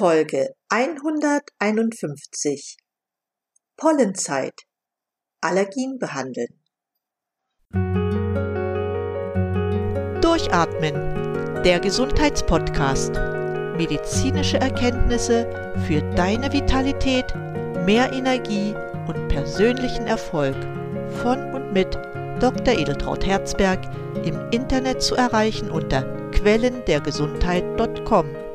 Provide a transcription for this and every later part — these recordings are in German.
Folge 151 Pollenzeit Allergien behandeln. Durchatmen, der Gesundheitspodcast. Medizinische Erkenntnisse für deine Vitalität, mehr Energie und persönlichen Erfolg von und mit Dr. Edeltraut Herzberg im Internet zu erreichen unter quellendergesundheit.com.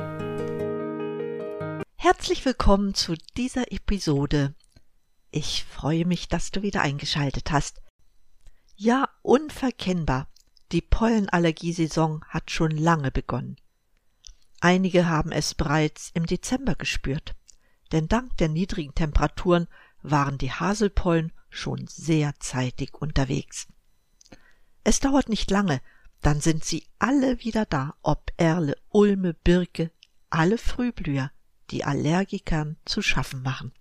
Herzlich willkommen zu dieser Episode. Ich freue mich, dass du wieder eingeschaltet hast. Ja, unverkennbar. Die Pollenallergiesaison hat schon lange begonnen. Einige haben es bereits im Dezember gespürt, denn dank der niedrigen Temperaturen waren die Haselpollen schon sehr zeitig unterwegs. Es dauert nicht lange, dann sind sie alle wieder da, ob Erle, Ulme, Birke, alle Frühblüher, die Allergikern zu schaffen machen.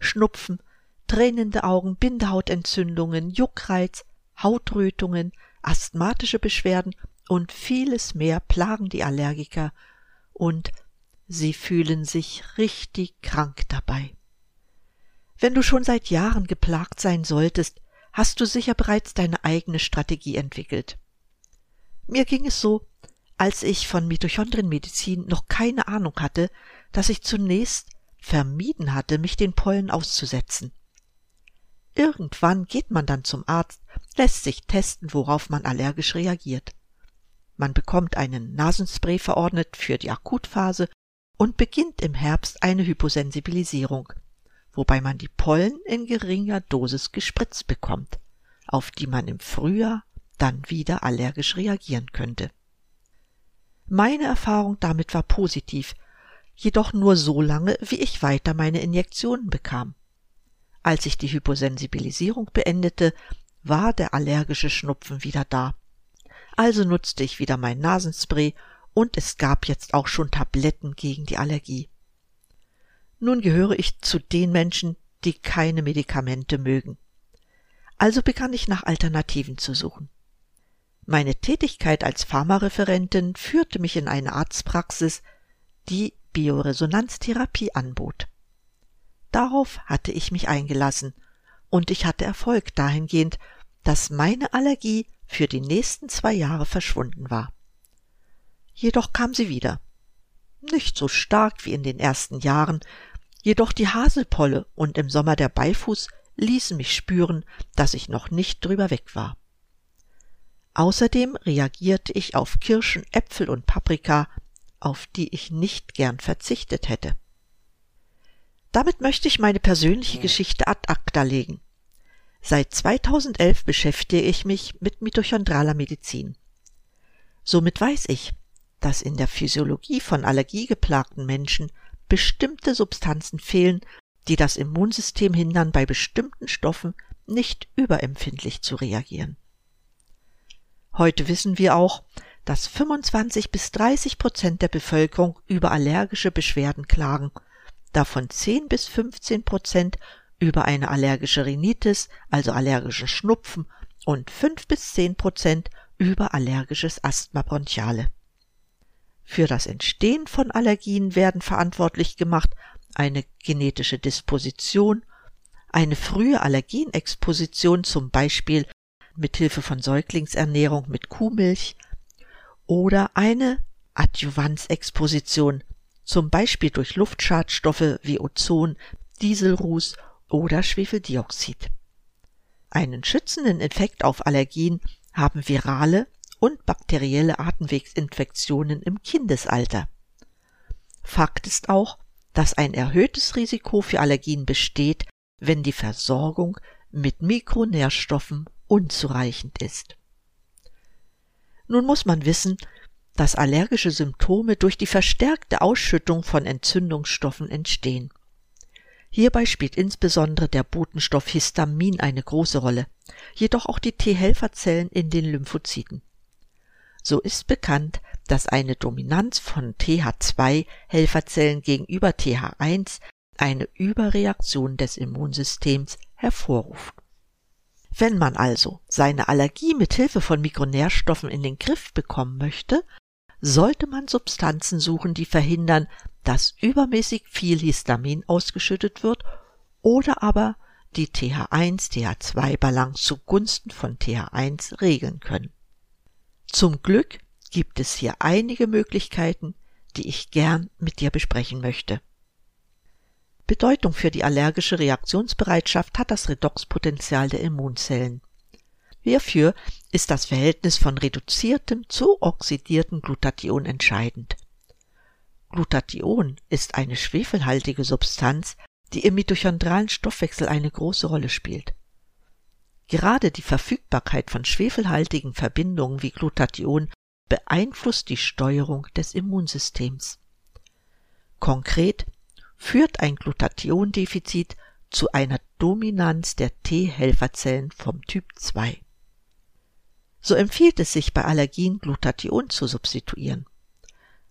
Schnupfen, tränende Augen, Bindehautentzündungen, Juckreiz, Hautrötungen, asthmatische Beschwerden und vieles mehr plagen die Allergiker und sie fühlen sich richtig krank dabei. Wenn du schon seit Jahren geplagt sein solltest, hast du sicher bereits deine eigene Strategie entwickelt. Mir ging es so, als ich von Mitochondrienmedizin noch keine Ahnung hatte, dass ich zunächst vermieden hatte, mich den Pollen auszusetzen. Irgendwann geht man dann zum Arzt, lässt sich testen, worauf man allergisch reagiert. Man bekommt einen Nasenspray verordnet für die Akutphase und beginnt im Herbst eine Hyposensibilisierung, wobei man die Pollen in geringer Dosis gespritzt bekommt, auf die man im Frühjahr dann wieder allergisch reagieren könnte. Meine Erfahrung damit war positiv jedoch nur so lange, wie ich weiter meine Injektionen bekam. Als ich die Hyposensibilisierung beendete, war der allergische Schnupfen wieder da. Also nutzte ich wieder mein Nasenspray und es gab jetzt auch schon Tabletten gegen die Allergie. Nun gehöre ich zu den Menschen, die keine Medikamente mögen. Also begann ich nach Alternativen zu suchen. Meine Tätigkeit als Pharmareferentin führte mich in eine Arztpraxis, die Bioresonanztherapie anbot. Darauf hatte ich mich eingelassen, und ich hatte Erfolg dahingehend, dass meine Allergie für die nächsten zwei Jahre verschwunden war. Jedoch kam sie wieder. Nicht so stark wie in den ersten Jahren, jedoch die Haselpolle und im Sommer der Beifuß ließen mich spüren, dass ich noch nicht drüber weg war. Außerdem reagierte ich auf Kirschen, Äpfel und Paprika auf die ich nicht gern verzichtet hätte. Damit möchte ich meine persönliche Geschichte ad acta legen. Seit 2011 beschäftige ich mich mit mitochondraler Medizin. Somit weiß ich, dass in der Physiologie von allergiegeplagten Menschen bestimmte Substanzen fehlen, die das Immunsystem hindern, bei bestimmten Stoffen nicht überempfindlich zu reagieren. Heute wissen wir auch, dass 25 bis 30 Prozent der Bevölkerung über allergische Beschwerden klagen, davon 10 bis 15 Prozent über eine allergische Rhinitis, also allergischen Schnupfen, und 5 bis 10 Prozent über allergisches Asthma bronchiale. Für das Entstehen von Allergien werden verantwortlich gemacht eine genetische Disposition, eine frühe Allergenexposition zum Beispiel mit Hilfe von Säuglingsernährung mit Kuhmilch, oder eine Adjuvanzexposition, zum Beispiel durch Luftschadstoffe wie Ozon, Dieselruß oder Schwefeldioxid. Einen schützenden Effekt auf Allergien haben virale und bakterielle Atemwegsinfektionen im Kindesalter. Fakt ist auch, dass ein erhöhtes Risiko für Allergien besteht, wenn die Versorgung mit Mikronährstoffen unzureichend ist. Nun muss man wissen, dass allergische Symptome durch die verstärkte Ausschüttung von Entzündungsstoffen entstehen. Hierbei spielt insbesondere der Botenstoff Histamin eine große Rolle, jedoch auch die T-Helferzellen in den Lymphozyten. So ist bekannt, dass eine Dominanz von TH2-Helferzellen gegenüber TH1 eine Überreaktion des Immunsystems hervorruft. Wenn man also seine Allergie mit Hilfe von Mikronährstoffen in den Griff bekommen möchte, sollte man Substanzen suchen, die verhindern, dass übermäßig viel Histamin ausgeschüttet wird oder aber die TH1-TH2-Balance zugunsten von TH1 regeln können. Zum Glück gibt es hier einige Möglichkeiten, die ich gern mit dir besprechen möchte. Bedeutung für die allergische Reaktionsbereitschaft hat das Redoxpotenzial der Immunzellen. Hierfür ist das Verhältnis von reduziertem zu oxidiertem Glutathion entscheidend. Glutathion ist eine schwefelhaltige Substanz, die im mitochondralen Stoffwechsel eine große Rolle spielt. Gerade die Verfügbarkeit von schwefelhaltigen Verbindungen wie Glutathion beeinflusst die Steuerung des Immunsystems. Konkret führt ein Glutationdefizit zu einer Dominanz der T-Helferzellen vom Typ 2. So empfiehlt es sich bei Allergien Glutathion zu substituieren.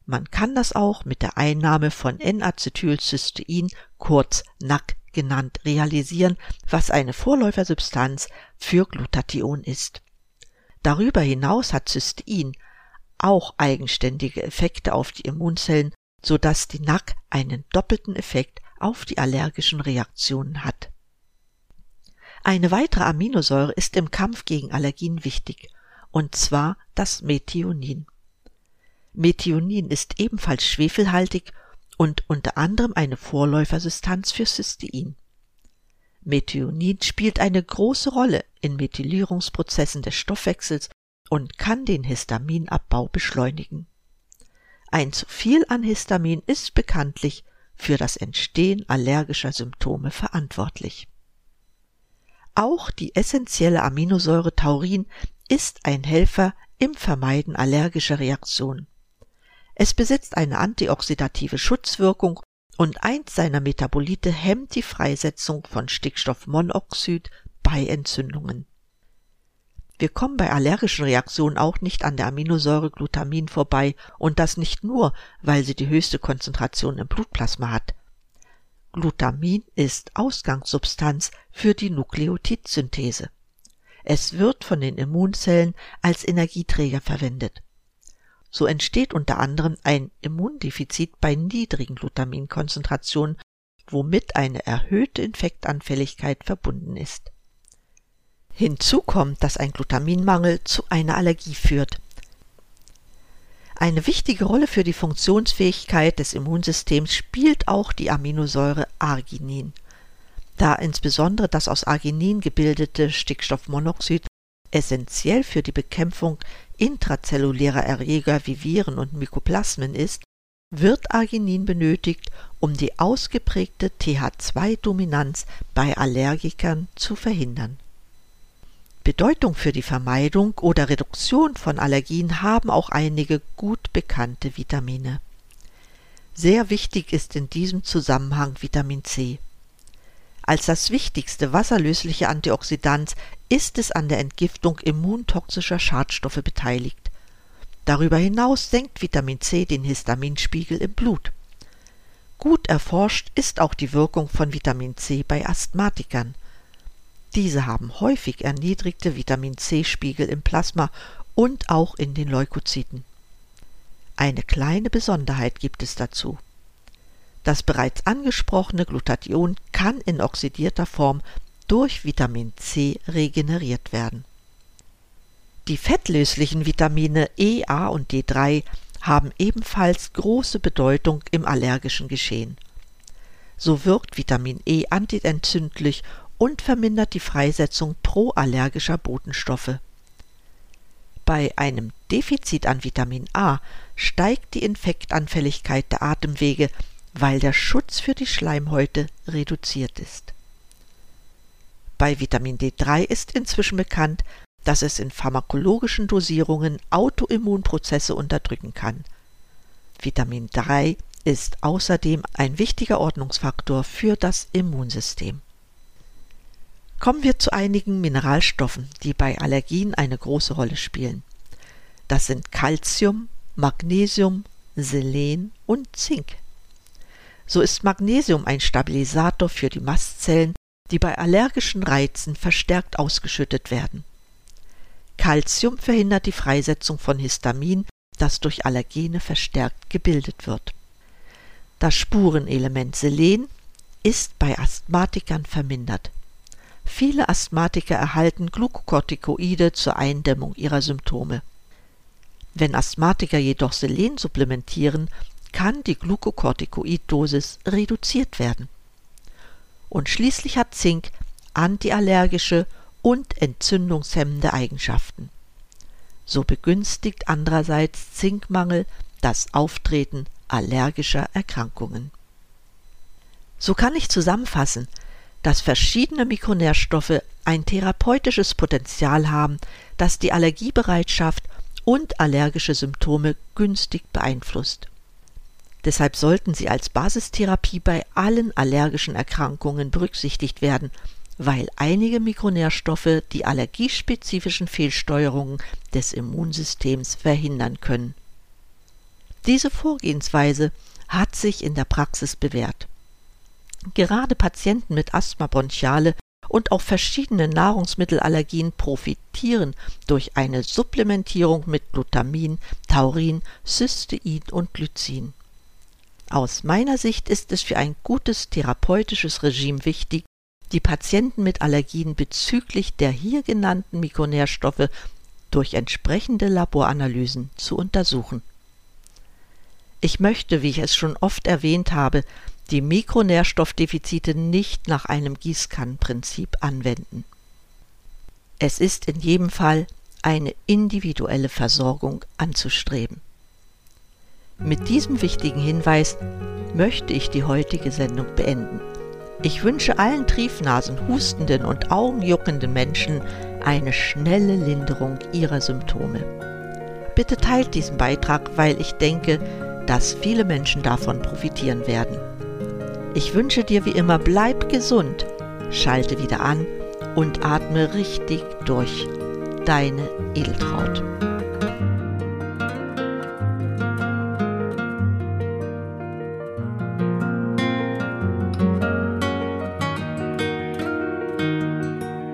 Man kann das auch mit der Einnahme von N-Acetylcystein, kurz NAC genannt, realisieren, was eine Vorläufersubstanz für Glutathion ist. Darüber hinaus hat Cystein auch eigenständige Effekte auf die Immunzellen, so dass die NAC einen doppelten Effekt auf die allergischen Reaktionen hat. Eine weitere Aminosäure ist im Kampf gegen Allergien wichtig, und zwar das Methionin. Methionin ist ebenfalls schwefelhaltig und unter anderem eine Vorläufersubstanz für Cystein. Methionin spielt eine große Rolle in Methylierungsprozessen des Stoffwechsels und kann den Histaminabbau beschleunigen. Ein zu viel an Histamin ist bekanntlich für das Entstehen allergischer Symptome verantwortlich. Auch die essentielle Aminosäure Taurin ist ein Helfer im Vermeiden allergischer Reaktionen. Es besitzt eine antioxidative Schutzwirkung und eins seiner Metabolite hemmt die Freisetzung von Stickstoffmonoxid bei Entzündungen. Wir kommen bei allergischen Reaktionen auch nicht an der Aminosäure Glutamin vorbei und das nicht nur, weil sie die höchste Konzentration im Blutplasma hat. Glutamin ist Ausgangssubstanz für die Nukleotidsynthese. Es wird von den Immunzellen als Energieträger verwendet. So entsteht unter anderem ein Immundefizit bei niedrigen Glutaminkonzentrationen, womit eine erhöhte Infektanfälligkeit verbunden ist. Hinzu kommt, dass ein Glutaminmangel zu einer Allergie führt. Eine wichtige Rolle für die Funktionsfähigkeit des Immunsystems spielt auch die Aminosäure Arginin. Da insbesondere das aus Arginin gebildete Stickstoffmonoxid essentiell für die Bekämpfung intrazellulärer Erreger wie Viren und Mykoplasmen ist, wird Arginin benötigt, um die ausgeprägte TH2-Dominanz bei Allergikern zu verhindern. Bedeutung für die Vermeidung oder Reduktion von Allergien haben auch einige gut bekannte Vitamine. Sehr wichtig ist in diesem Zusammenhang Vitamin C. Als das wichtigste wasserlösliche Antioxidant ist es an der Entgiftung immuntoxischer Schadstoffe beteiligt. Darüber hinaus senkt Vitamin C den Histaminspiegel im Blut. Gut erforscht ist auch die Wirkung von Vitamin C bei Asthmatikern. Diese haben häufig erniedrigte Vitamin C-Spiegel im Plasma und auch in den Leukozyten. Eine kleine Besonderheit gibt es dazu. Das bereits angesprochene Glutathion kann in oxidierter Form durch Vitamin C regeneriert werden. Die fettlöslichen Vitamine E, A und D3 haben ebenfalls große Bedeutung im allergischen Geschehen. So wirkt Vitamin E antientzündlich und vermindert die Freisetzung proallergischer Botenstoffe. Bei einem Defizit an Vitamin A steigt die Infektanfälligkeit der Atemwege weil der Schutz für die Schleimhäute reduziert ist. Bei Vitamin D3 ist inzwischen bekannt, dass es in pharmakologischen Dosierungen Autoimmunprozesse unterdrücken kann. Vitamin 3 ist außerdem ein wichtiger Ordnungsfaktor für das Immunsystem. Kommen wir zu einigen Mineralstoffen, die bei Allergien eine große Rolle spielen. Das sind Calcium, Magnesium, Selen und Zink. So ist Magnesium ein Stabilisator für die Mastzellen, die bei allergischen Reizen verstärkt ausgeschüttet werden. Calcium verhindert die Freisetzung von Histamin, das durch Allergene verstärkt gebildet wird. Das Spurenelement Selen ist bei Asthmatikern vermindert. Viele Asthmatiker erhalten Glukokortikoide zur Eindämmung ihrer Symptome. Wenn Asthmatiker jedoch Selen supplementieren, kann die Glukokortikoiddosis reduziert werden. Und schließlich hat Zink antiallergische und entzündungshemmende Eigenschaften. So begünstigt andererseits Zinkmangel das Auftreten allergischer Erkrankungen. So kann ich zusammenfassen, dass verschiedene Mikronährstoffe ein therapeutisches Potenzial haben, das die Allergiebereitschaft und allergische Symptome günstig beeinflusst. Deshalb sollten sie als Basistherapie bei allen allergischen Erkrankungen berücksichtigt werden, weil einige Mikronährstoffe die allergiespezifischen Fehlsteuerungen des Immunsystems verhindern können. Diese Vorgehensweise hat sich in der Praxis bewährt. Gerade Patienten mit Asthma bronchiale und auch verschiedene Nahrungsmittelallergien profitieren durch eine Supplementierung mit Glutamin, Taurin, Cystein und Glycin. Aus meiner Sicht ist es für ein gutes therapeutisches Regime wichtig, die Patienten mit Allergien bezüglich der hier genannten Mikronährstoffe durch entsprechende Laboranalysen zu untersuchen. Ich möchte, wie ich es schon oft erwähnt habe, die Mikronährstoffdefizite nicht nach einem Gießkannenprinzip anwenden. Es ist in jedem Fall eine individuelle Versorgung anzustreben. Mit diesem wichtigen Hinweis möchte ich die heutige Sendung beenden. Ich wünsche allen Triefnasen, hustenden und augenjuckenden Menschen eine schnelle Linderung ihrer Symptome. Bitte teilt diesen Beitrag, weil ich denke, dass viele Menschen davon profitieren werden. Ich wünsche dir wie immer, bleib gesund, schalte wieder an und atme richtig durch. Deine Edeltraut.